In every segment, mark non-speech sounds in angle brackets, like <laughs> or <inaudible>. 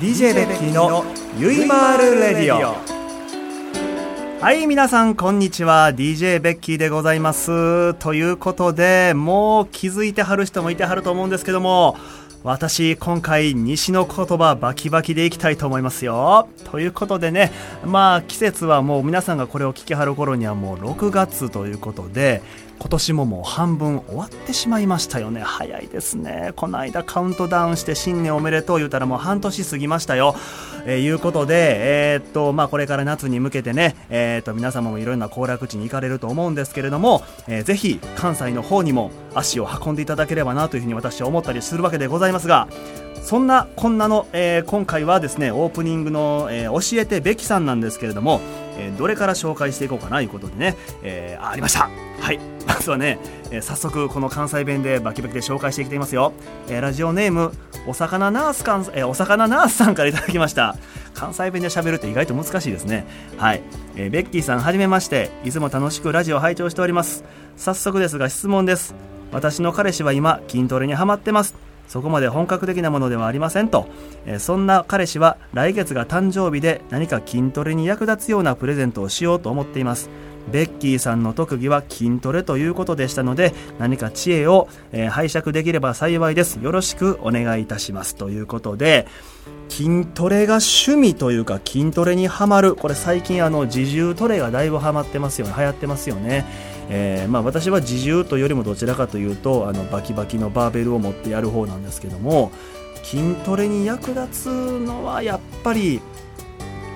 DJ ベッキーのゆいまーるレディオ。はい皆さんこんにちは。DJ ベッキーでございます。ということでもう気づいてはる人もいてはると思うんですけども私今回西の言葉バキバキでいきたいと思いますよ。ということでねまあ季節はもう皆さんがこれを聞きはる頃にはもう6月ということで今年ももう半分終わってしまいましたよね。早いですね。この間カウントダウンして新年おめでとう言うたらもう半年過ぎましたよ。えー、いうことでえー、っとまあこれから夏に向けてねえー、っと皆様もいろんな行楽地に行かれると思うんですけれども、えー、ぜひ関西の方にも足を運んでいただければなというふうに私は思ったりするわけでございますがそんなこんなの、えー、今回はですねオープニングの、えー、教えてべきさんなんですけれども、えー、どれから紹介していこうかなということでね、えー、ありました。はい。<laughs> まずはね、えー、早速この関西弁でバキバキで紹介していきていますよ、えー、ラジオネームお魚ナースかん、えー、お魚ナースさんからいただきました。関西弁で喋るって意外と難しいですね。はい、えー、ベッキーさんはじめまして。いつも楽しくラジオ拝聴しております。早速ですが質問です。私の彼氏は今筋トレにハマってます。そこまで本格的なものではありませんと、え、そんな彼氏は来月が誕生日で何か筋トレに役立つようなプレゼントをしようと思っています。ベッキーさんの特技は筋トレということでしたので何か知恵を、え、拝借できれば幸いです。よろしくお願いいたしますということで筋トレが趣味というか筋トレにはまる。これ最近あの自重トレがだいぶはまってますよね。流行ってますよね、えー、まあ、私は自重というよりもどちらかというとあのバキバキのバーベルを持ってやる方なんですけども筋トレに役立つのはやっぱり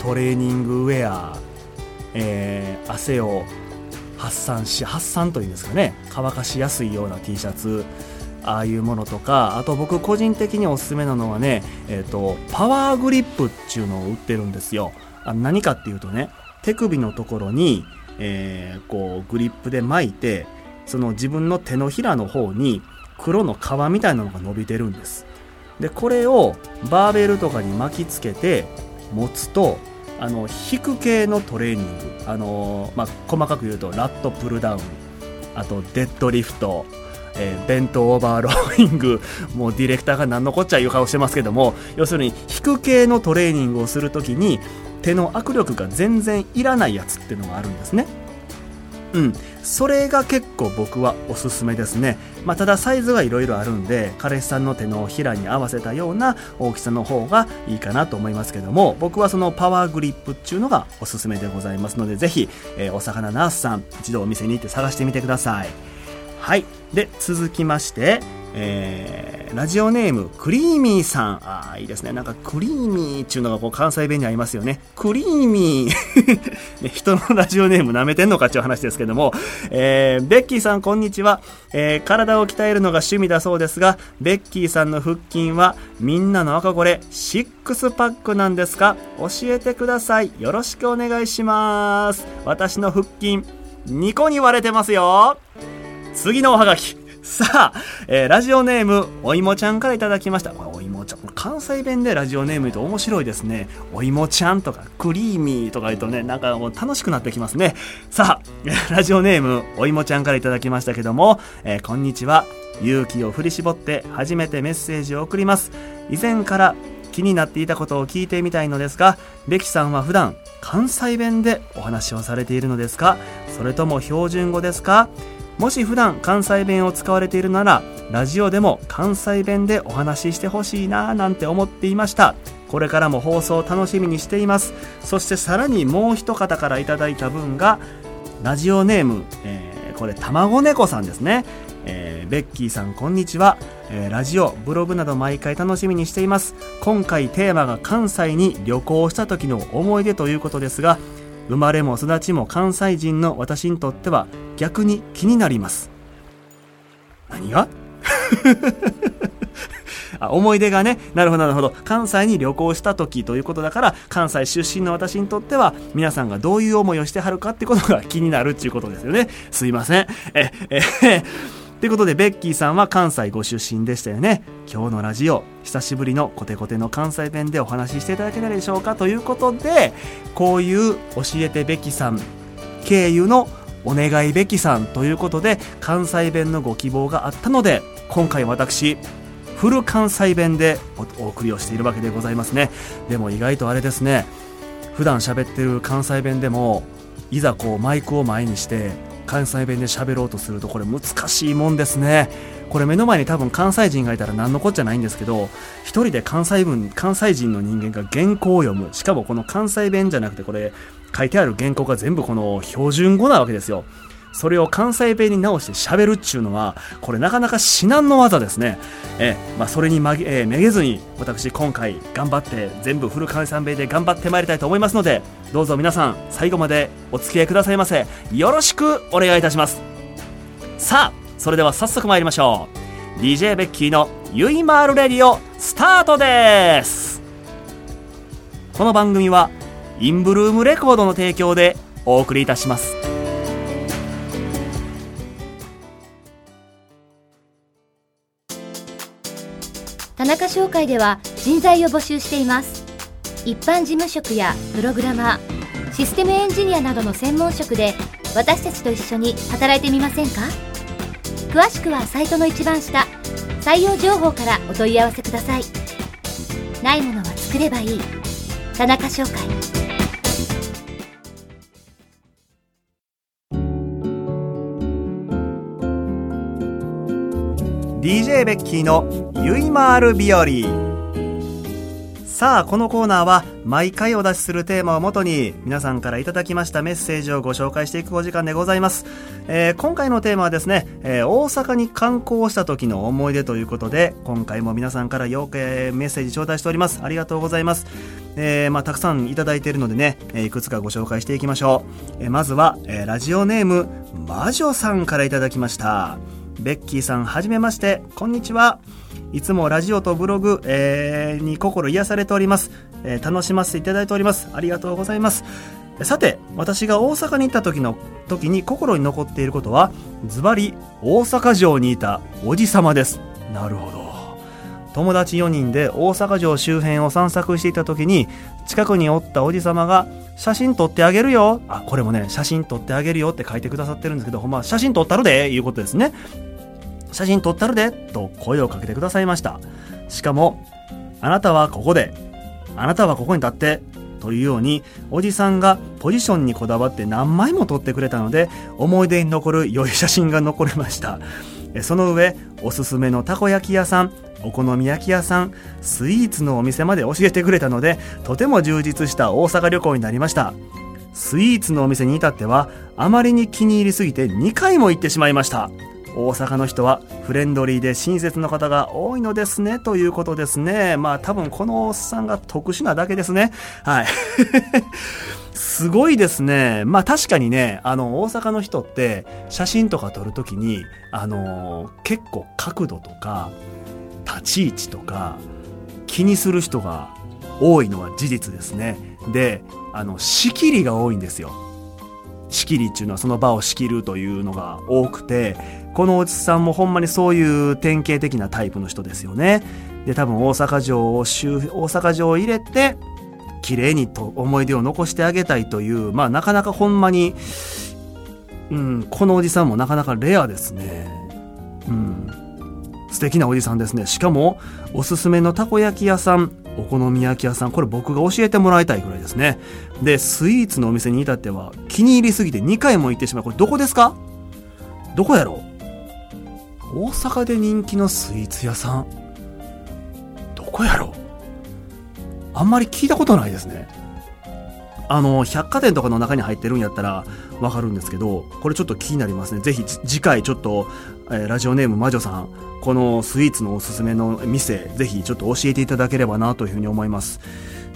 トレーニングウェア、えー、汗を発散し発散というんですかね乾かしやすいような T シャツああいうものとかあと僕個人的におすすめなのはね、えーと、パワーグリップっていうのを売ってるんですよ。あ何かっていうとね手首のところに、えー、こうグリップで巻いてその自分の手のひらの方に黒の皮みたいなのが伸びてるんです。でこれをバーベルとかに巻きつけて持つとあの引く系のトレーニング。あの、まあ、細かく言うとラットプルダウン。あとデッドリフト。えー、ベントオーバーローイング。<laughs> もうディレクターが何のこっちゃいう顔してますけども要するに引く系のトレーニングをするときに手の握力が全然いらないやつっていうのがあるんですね。うん。それが結構僕はおすすめですね。まあ、ただサイズはいろいろあるんで彼氏さんの手のひらに合わせたような大きさの方がいいかなと思いますけども僕はそのパワーグリップっていうのがおすすめでございますのでぜひ、えー、お魚ナースさん一度お店に行って探してみてください。はい。で続きましてえー、ラジオネームクリーミーさん。ああいいですね。なんかクリーミーっていうのがこう関西弁にありますよね。クリーミー。<laughs> ね、人のラジオネーム舐めてんのかっていう話ですけども、えー、ベッキーさんこんにちは、えー、体を鍛えるのが趣味だそうですがベッキーさんの腹筋はみんなの赤これシックスパックなんですか？教えてください。よろしくお願いします。私の腹筋2個に割れてますよ。次のおはがき。さあ、えー、ラジオネーム、おいもちゃんからいただきました。おいもちゃん。関西弁でラジオネーム言うと面白いですね。おいもちゃんとか、クリーミーとか言うとね、なんかもう楽しくなってきますね。さあ、ラジオネーム、おいもちゃんからいただきましたけども、えー、こんにちは。勇気を振り絞って初めてメッセージを送ります。以前から気になっていたことを聞いてみたいのですが、ベキさんは普段関西弁でお話をされているのですか？それとも標準語ですか？もし普段関西弁を使われているならラジオでも関西弁でお話ししてほしいなぁなんて思っていました。これからも放送を楽しみにしています。そしてさらにもう一方からいただいた分がラジオネーム、えー、これ卵猫さんですね。えー、ベッキーさんこんにちは、えー、ラジオブログなど毎回楽しみにしています。今回テーマが関西に旅行した時の思い出ということですが生まれも育ちも関西人の私にとっては逆に気になります。何が？<laughs> あ思い出がね。なるほどなるほど。関西に旅行した時ということだから関西出身の私にとっては皆さんがどういう思いをしてはるかってことが気になるっていうことですよね。すいません。ええということで、ベッキーさんは関西ご出身でしたよね。今日のラジオ、久しぶりのコテコテの関西弁でお話ししていただけないでしょうかということで、こういう教えてベッキさん経由のお願いべきさんということで、関西弁のご希望があったので、今回私、フル関西弁でお送りをしているわけでございますねでも意外とあれですね普段喋ってる関西弁でもいざこうマイクを前にして関西弁で喋ろうとするとこれ難しいもんですね。これ目の前に多分関西人がいたら何のこっちゃないんですけど一人で関西文関西人の人間が原稿を読む。しかもこの関西弁じゃなくてこれ書いてある原稿が全部この標準語なわけですよ。それを関西弁に直して喋るっちゅうのはこれなかなか至難の技ですね。え、まあ、それにまげ、えー、めげずに私今回頑張って全部フル関西弁で頑張ってまいりたいと思いますのでどうぞ皆さん最後までお付き合いくださいませ。よろしくお願いいたします。さあそれでは早速参りましょう。DJ ベッキーのゆいまーるレディオスタートです。この番組はインブルームレコードの提供でお送りいたします。田中商会では人材を募集しています。一般事務職やプログラマーシステムエンジニアなどの専門職で私たちと一緒に働いてみませんか？詳しくはサイトの一番下採用情報からお問い合わせください。ないものは作ればいい。田中商会。DJ ベッキーのゆいまる日和さあこのコーナーは毎回お出しするテーマをもとに皆さんからいただきましたメッセージをご紹介していくお時間でございます、えー、今回のテーマはですね、えー、大阪に観光した時の思い出ということで今回も皆さんからよく、メッセージ頂戴しております。ありがとうございます。えー、まあ、たくさんいただいているのでね、えいくつかご紹介していきましょう、えまずは、えラジオネーム魔女さんからいただきました。ベッキーさんはじめまして。こんにちは。いつもラジオとブログ、えー、に心癒されております、えー、楽しませていただいております。ありがとうございます。さて、私が大阪に行った時の、時に心に残っていることは、ズバリ、大阪城にいたおじさまです。なるほど。友達4人で大阪城周辺を散策していた時に、近くにおったおじさまが、写真撮ってあげるよ。あ、これもね、写真撮ってあげるよって書いてくださってるんですけど、ほんま、写真撮ったるで、いうことですね。写真撮ったるでと声をかけてくださいました。しかもあなたはここであなたはここに立ってというようにおじさんがポジションにこだわって何枚も撮ってくれたので思い出に残る良い写真が残りました。その上おすすめのたこ焼き屋さんお好み焼き屋さんスイーツのお店まで教えてくれたのでとても充実した大阪旅行になりました。スイーツのお店に至ってはあまりに気に入りすぎて2回も行ってしまいました。大阪の人はフレンドリーで親切な方が多いのですねということですねまあ多分このおっさんが特殊なだけですねはい <laughs> すごいですね。まあ確かにね、あの、大阪の人って写真とか撮るときに、あの、結構角度とか、立ち位置とか、気にする人が多いのは事実ですね。で、あの、仕切りが多いんですよ。仕切りっていうのはその場を仕切るというのが多くて、このおじさんもほんまにそういう典型的なタイプの人ですよね。で、多分大阪城を周、大阪城を入れて、綺麗にと思い出を残してあげたいという、まあなかなかほんまに、うん、このおじさんもなかなかレアですね。うん。素敵なおじさんですね。しかも、おすすめのたこ焼き屋さん、お好み焼き屋さん、これ僕が教えてもらいたいくらいですね。で、スイーツのお店に至っては、気に入りすぎて2回も行ってしまう。これどこですか？どこやろう？大阪で人気のスイーツ屋さん。どこやろ？あんまり聞いたことないですね。あの百貨店とかの中に入ってるんやったらわかるんですけどこれちょっと気になりますね。ぜひ次回ちょっと、えー、ラジオネーム魔女さんこのスイーツのおすすめの店ぜひちょっと教えていただければなというふうに思います。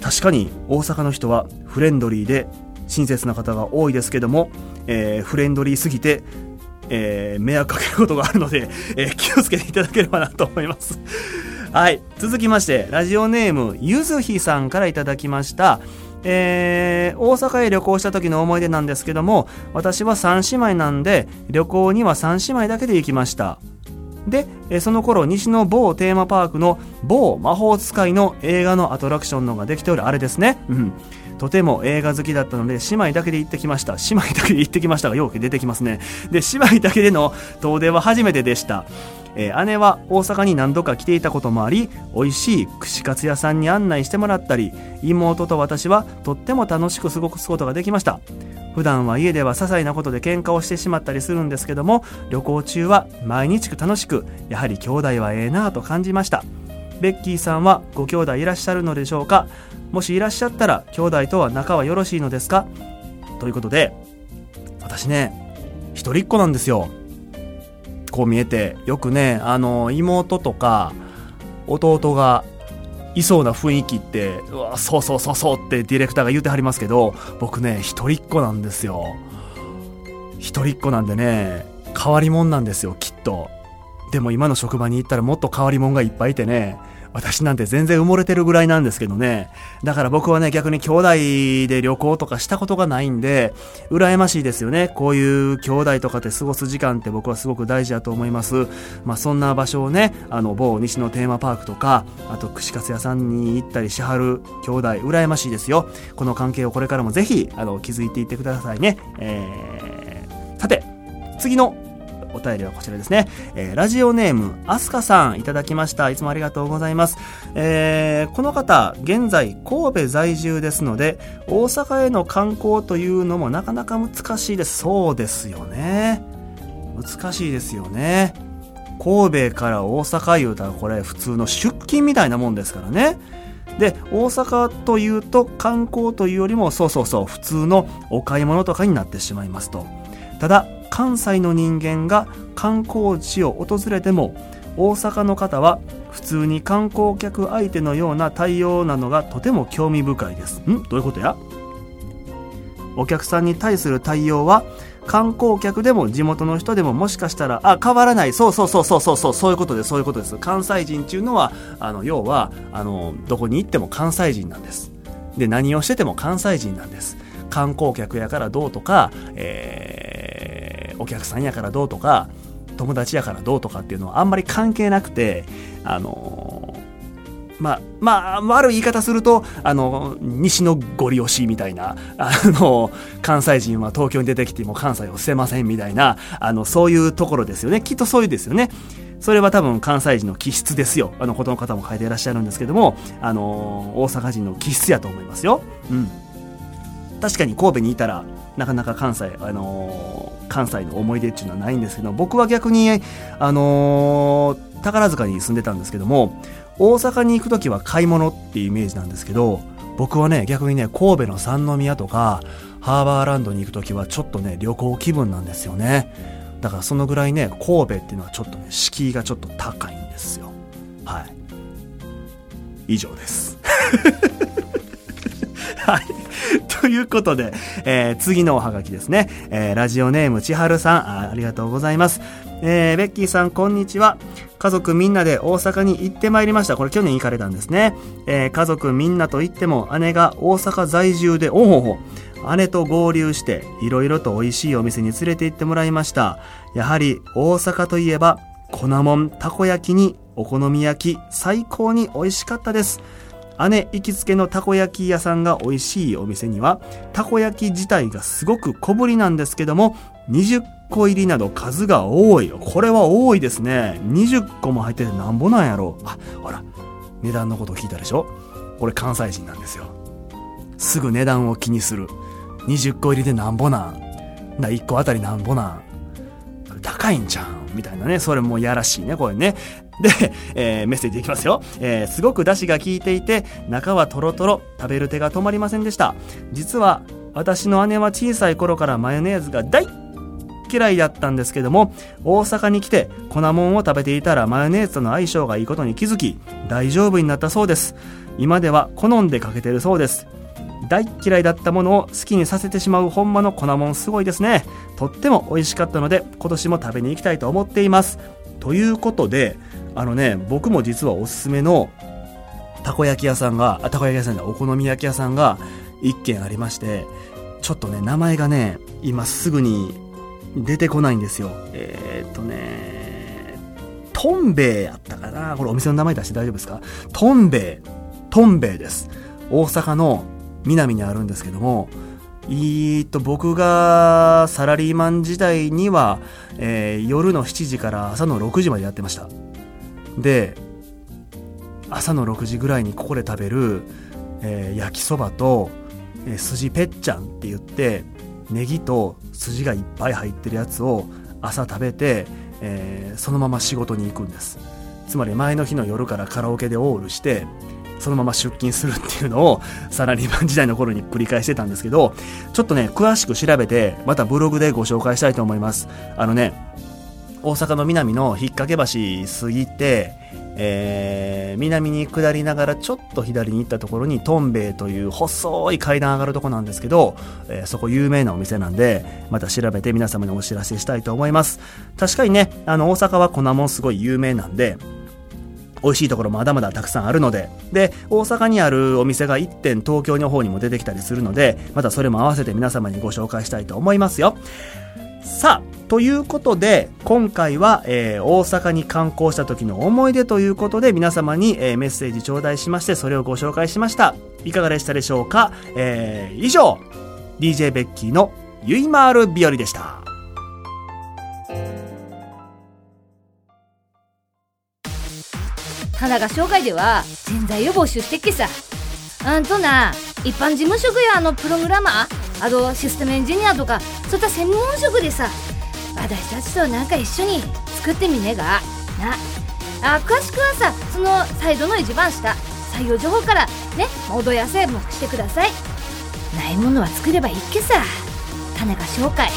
確かに大阪の人はフレンドリーで親切な方が多いですけども、えー、フレンドリーすぎてえー、迷惑かけることがあるので、えー、気をつけていただければなと思います。はい。続きまして、ラジオネーム、ゆずひさんからいただきました。えー、大阪へ旅行した時の思い出なんですけども、私は3姉妹なんで、旅行には3姉妹だけで行きました。で、その頃、西の某テーマパークの某魔法使いの映画のアトラクションのができておるあれですね。うん。とても映画好きだったので、姉妹だけで行ってきました。姉妹だけで行ってきましたが、よく出てきますね。で、姉妹だけでの遠出は初めてでした。えー姉は大阪に何度か来ていたこともあり美味しい串カツ屋さんに案内してもらったり妹と私はとっても楽しく過ごすことができました。普段は家では些細なことで喧嘩をしてしまったりするんですけども旅行中は毎日楽しくやはり兄弟はええなぁと感じました。ベッキーさんはご兄弟いらっしゃるのでしょうか？もしいらっしゃったら兄弟とは仲はよろしいのですか？ということで私ね一人っ子なんですよ。こう見えてよくねあの妹とか弟がいそうな雰囲気ってうわそうそうそうそうってディレクターが言うてはりますけど僕ね一人っ子なんですよ。一人っ子なんでね変わり者なんですよきっと。でも今の職場に行ったらもっと変わり者がいっぱいいてね私なんて全然埋もれてるぐらいなんですけどね。だから僕はね、逆に兄弟で旅行とかしたことがないんで、羨ましいですよね。こういう兄弟とかで過ごす時間って僕はすごく大事だと思います。まあそんな場所をね、あの某西のテーマパークとか、あと串カツ屋さんに行ったりしはる兄弟、羨ましいですよ。この関係をこれからもぜひ、あの、築いていってくださいね。えー、さて、次のお便りはこちらですね。えーラジオネーム、アスカさんいただきました。いつもありがとうございます。えーこの方、現在神戸在住ですので、大阪への観光というのもなかなか難しいです。そうですよね。難しいですよね。神戸から大阪言うたらこれ普通の出勤みたいなもんですからね。で、大阪というと観光というよりもそうそうそう普通のお買い物とかになってしまいますと。ただ関西の人間が観光地を訪れても大阪の方は普通に観光客相手のような対応なのがとても興味深いです。ん？どういうことや？お客さんに対する対応は観光客でも地元の人でももしかしたらあ変わらない。そうそうそうそうそうそうそういうことです。そういうことです。関西人っていうのはあの要はあのどこに行っても関西人なんです。で何をしてても関西人なんです。観光客やからどうとか、えーお客さんやからどうとか友達やからどうとかっていうのはあんまり関係なくてあのまあ、まあ、悪い言い方すると、あの、西のゴリ押しみたいな、あの、関西人は東京に出てきても関西を捨てませんみたいな、あの、そういうところですよね。きっとそういうですよね。それは多分関西人の気質ですよ。あの、ことの方も書いていらっしゃるんですけども、あの、大阪人の気質やと思いますよ。うん。確かに神戸にいたら、なかなか関西、あのー関西の思い出っていうのはないんですけど、僕は逆に、あのー宝塚に住んでたんですけども、大阪に行くときは買い物っていうイメージなんですけど、僕はね、逆にね、神戸の三宮とか、ハーバーランドに行くときはちょっとね、旅行気分なんですよね。だからそのぐらいね、神戸っていうのはちょっとね、敷居がちょっと高いんですよ。はい。以上です。はい。ということで、えー次のおはがきですね。えーラジオネームちはるさんあ、ありがとうございます。えーベッキーさん、こんにちは。家族みんなで大阪に行ってまいりました。これ去年行かれたんですね。えー家族みんなと言っても姉が大阪在住で、おほほ。姉と合流して、いろいろと美味しいお店に連れて行ってもらいました。やはり大阪といえば、粉もん、たこ焼きにお好み焼き、最高に美味しかったです。姉行きつけのたこ焼き屋さんが美味しいお店にはたこ焼き自体がすごく小ぶりなんですけども20個入りなど数が多い。これは多いですね。20個も入っててなんぼなんやろあほら値段のこと聞いたでしょ。これ関西人なんですよ。すぐ値段を気にする。20個入りでなんぼなん。な1個あたりなんぼなん。高いんじゃん？みたいなね。それもやらしいね、これね。で、えーメッセージいきますよ。えーすごく出汁が効いていて、中はトロトロ、食べる手が止まりませんでした。実は、私の姉は小さい頃からマヨネーズが大嫌いだったんですけども、大阪に来て粉もんを食べていたらマヨネーズとの相性がいいことに気づき、大丈夫になったそうです。今では好んでかけてるそうです。大嫌いだったものを好きにさせてしまうほんまの粉もんすごいですね。とっても美味しかったので、今年も食べに行きたいと思っています。ということで、あのね、僕も実はおすすめのたこ焼き屋さんが、あ、たこ焼き屋さんじゃないお好み焼き屋さんが一軒ありまして、ちょっとね、名前がね、今すぐに出てこないんですよ。えーっとね、トンベイやったかな？これお店の名前出して大丈夫ですか？トンベイ。トンベイです。大阪の南にあるんですけども、えっと僕がサラリーマン時代には、えー夜の7時から朝の6時までやってましたで朝の6時ぐらいにここで食べる、えー焼きそばと、えー筋ぺっちゃんって言ってネギと筋がいっぱい入ってるやつを朝食べて、えーそのまま仕事に行くんです。つまり前の日の夜からカラオケでオールしてそのまま出勤するっていうのをサラリーマン時代の頃に繰り返してたんですけどちょっとね詳しく調べてまたブログでご紹介したいと思います。あのね大阪の南の引っ掛け橋過ぎて、えー南に下りながらちょっと左に行ったところにトンベイという細い階段上がるとこなんですけど、えーそこ有名なお店なんでまた調べて皆様にお知らせしたいと思います確かにねあの大阪は粉もすごい有名なんで美味しいところまだまだたくさんあるので、で、大阪にあるお店が1店東京の方にも出てきたりするので、またそれも合わせて皆様にご紹介したいと思いますよ。さあ、ということで、今回は、えー大阪に観光した時の思い出ということで、皆様に、えーメッセージ頂戴しまして、それをご紹介しました。いかがでしたでしょうか？えー以上、DJ ベッキーのゆいまーる日和でした。田中商会では人材を募集してっけさあんとな一般事務職やあのプログラマーあとシステムエンジニアとかそういった専門職でさ私たちとなんか一緒に作ってみねえが？な。あ詳しくはさそのサイドの一番下採用情報からね戻やせもしてください。ないものは作ればいいっけさ。種が紹介。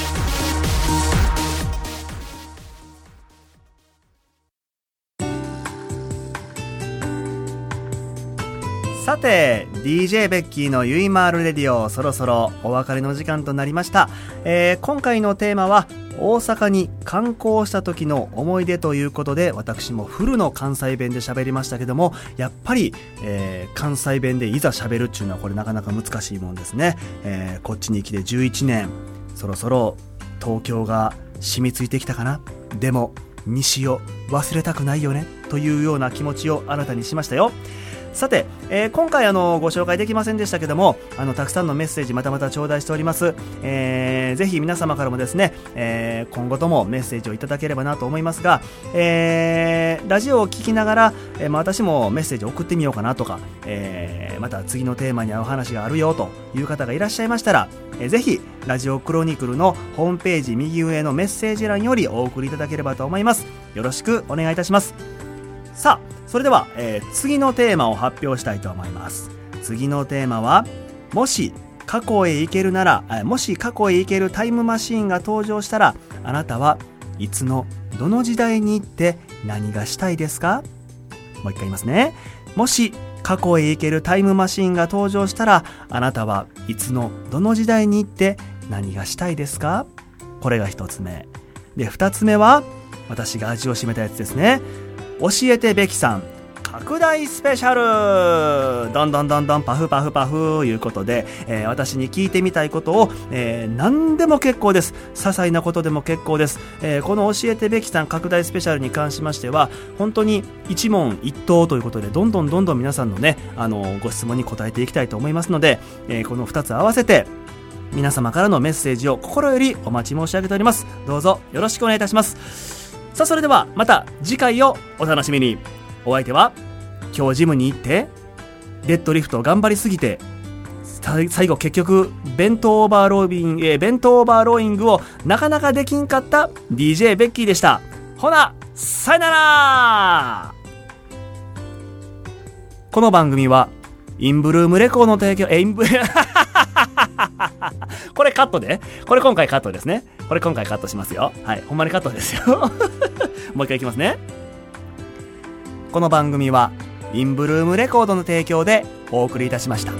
さて DJ ベッキーのゆいまーるレディオそろそろお別れの時間となりました、えー今回のテーマは大阪に観光した時の思い出ということで私もフルの関西弁で喋りましたけどもやっぱり、えー関西弁でいざ喋るっていうのはこれなかなか難しいもんですね、えーこっちに来て11年そろそろ東京が染みついてきたかな。でも西を忘れたくないよねというような気持ちを新たにしましたよ。さて、えー今回あのご紹介できませんでしたけどもあのたくさんのメッセージまたまた頂戴しております、えーぜひ皆様からもですね、えー今後ともメッセージをいただければなと思いますが、えーラジオを聞きながら、えーまあ私もメッセージを送ってみようかなとか、えーまた次のテーマに合う話があるよという方がいらっしゃいましたら、えーぜひラジオクロニクルのホームページ右上のメッセージ欄よりお送りいただければと思います。よろしくお願いいたします。さあそれでは、えー次のテーマを発表したいと思います。次のテーマはもし過去へ行けるならもし過去へ行けるタイムマシーンが登場したらあなたはいつのどの時代に行って何がしたいですか？もう一回言いますね。もし過去へ行けるタイムマシーンが登場したらあなたはいつのどの時代に行って何がしたいですか？これが一つ目。で二つ目は私が味を占めたやつですね。教えてべきさん拡大スペシャル。どんどんどんどんパフパフパフいうことで、えー私に聞いてみたいことを、えー何でも結構です。些細なことでも結構です、えーこの教えてべきさん拡大スペシャルに関しましては本当に一問一答ということでどんどんどんどん皆さんのねあのご質問に答えていきたいと思いますので、えこの2つ合わせて皆様からのメッセージを心よりお待ち申し上げております。どうぞよろしくお願いいたします。さあそれではまた次回をお楽しみに。お相手は今日ジムに行ってデッドリフト頑張りすぎて最後結局ベントオーバーロービン、えーベントオーバーローイングをなかなかできんかった DJ ベッキーでした。ほなさよなら。この番組はインブルームレコーの提供えインブ <laughs> これカットで。これ今回カットですね。これ今回カットしますよ。はい。ほんまにカットですよ。<laughs> もう一回いきますね。この番組はインブルームレコードの提供でお送りいたしました。